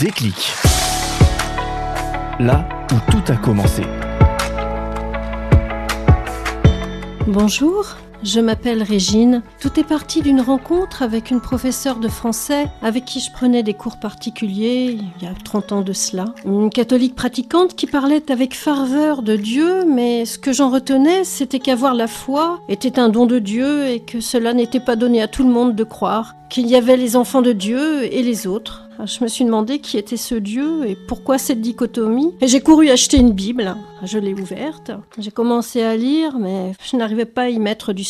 Déclic. Là où tout a commencé. Bonjour, je m'appelle Régine. Tout est parti d'une rencontre avec une professeure de français avec qui je prenais des cours particuliers il y a 30 ans de cela. Une catholique pratiquante qui parlait avec ferveur de Dieu, mais ce que j'en retenais, c'était qu'avoir la foi était un don de Dieu et que cela n'était pas donné à tout le monde de croire, qu'il y avait les enfants de Dieu et les autres. Je me suis demandé qui était ce Dieu et pourquoi cette dichotomie. Et j'ai couru acheter une Bible. Je l'ai ouverte. J'ai commencé à lire, mais je n'arrivais pas à y mettre du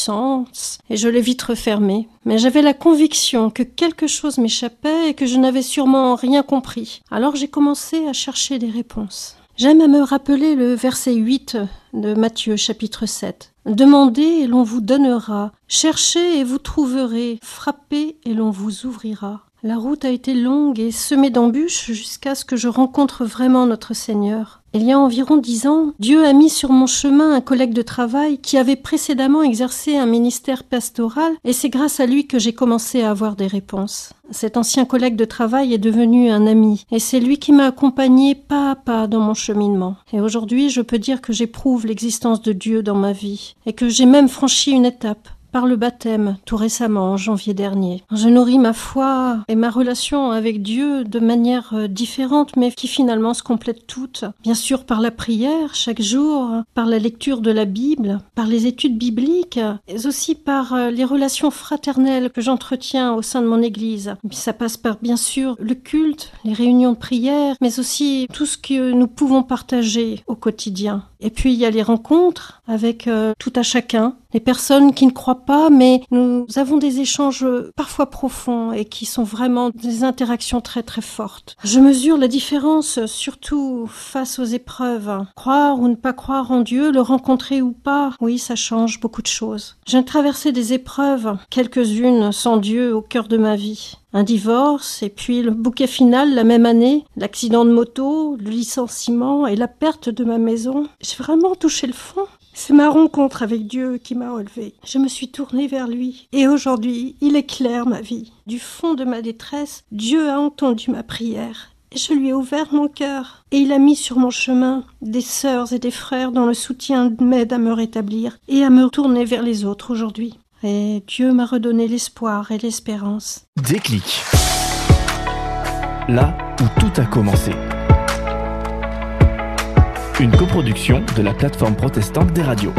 Et je l'ai vite refermée. Mais j'avais la conviction que quelque chose m'échappait et que je n'avais sûrement rien compris. Alors j'ai commencé à chercher des réponses. J'aime à me rappeler le verset 8 de Matthieu chapitre 7. Demandez et l'on vous donnera. Cherchez et vous trouverez. Frappez et l'on vous ouvrira. La route a été longue et semée d'embûches jusqu'à ce que je rencontre vraiment notre Seigneur. Il y a environ dix ans, Dieu a mis sur mon chemin un collègue de travail qui avait précédemment exercé un ministère pastoral et c'est grâce à lui que j'ai commencé à avoir des réponses. Cet ancien collègue de travail est devenu un ami et c'est lui qui m'a accompagné pas à pas dans mon cheminement. Et aujourd'hui, je peux dire que j'éprouve l'existence de Dieu dans ma vie et que j'ai même franchi une étape par le baptême tout récemment en janvier dernier. Je nourris ma foi et ma relation avec Dieu de manière euh, différente mais qui finalement se complètent toutes. Bien sûr par la prière chaque jour, par la lecture de la Bible, par les études bibliques, mais aussi par euh, les relations fraternelles que j'entretiens au sein de mon église. ça passe par bien sûr le culte, les réunions de prière, mais aussi tout ce que nous pouvons partager au quotidien. Et puis il y a les rencontres avec euh, tout à chacun, les personnes qui ne croient pas, mais nous avons des échanges parfois profonds et qui sont vraiment des interactions très très fortes. Je mesure la différence surtout face aux épreuves. Croire ou ne pas croire en Dieu, le rencontrer ou pas, oui, ça change beaucoup de choses. J'ai traversé des épreuves, quelques-unes sans Dieu au cœur de ma vie un divorce, et puis le bouquet final la même année, l'accident de moto, le licenciement et la perte de ma maison. J'ai vraiment touché le fond. C'est ma rencontre avec Dieu qui m'a relevé. Je me suis tournée vers lui, et aujourd'hui, il éclaire ma vie. Du fond de ma détresse, Dieu a entendu ma prière. Et je lui ai ouvert mon cœur, et il a mis sur mon chemin des sœurs et des frères dont le soutien m'aide à me rétablir et à me tourner vers les autres aujourd'hui. Et Dieu m'a redonné l'espoir et l'espérance. Déclic. Là où tout a commencé. Une coproduction de la plateforme protestante des radios.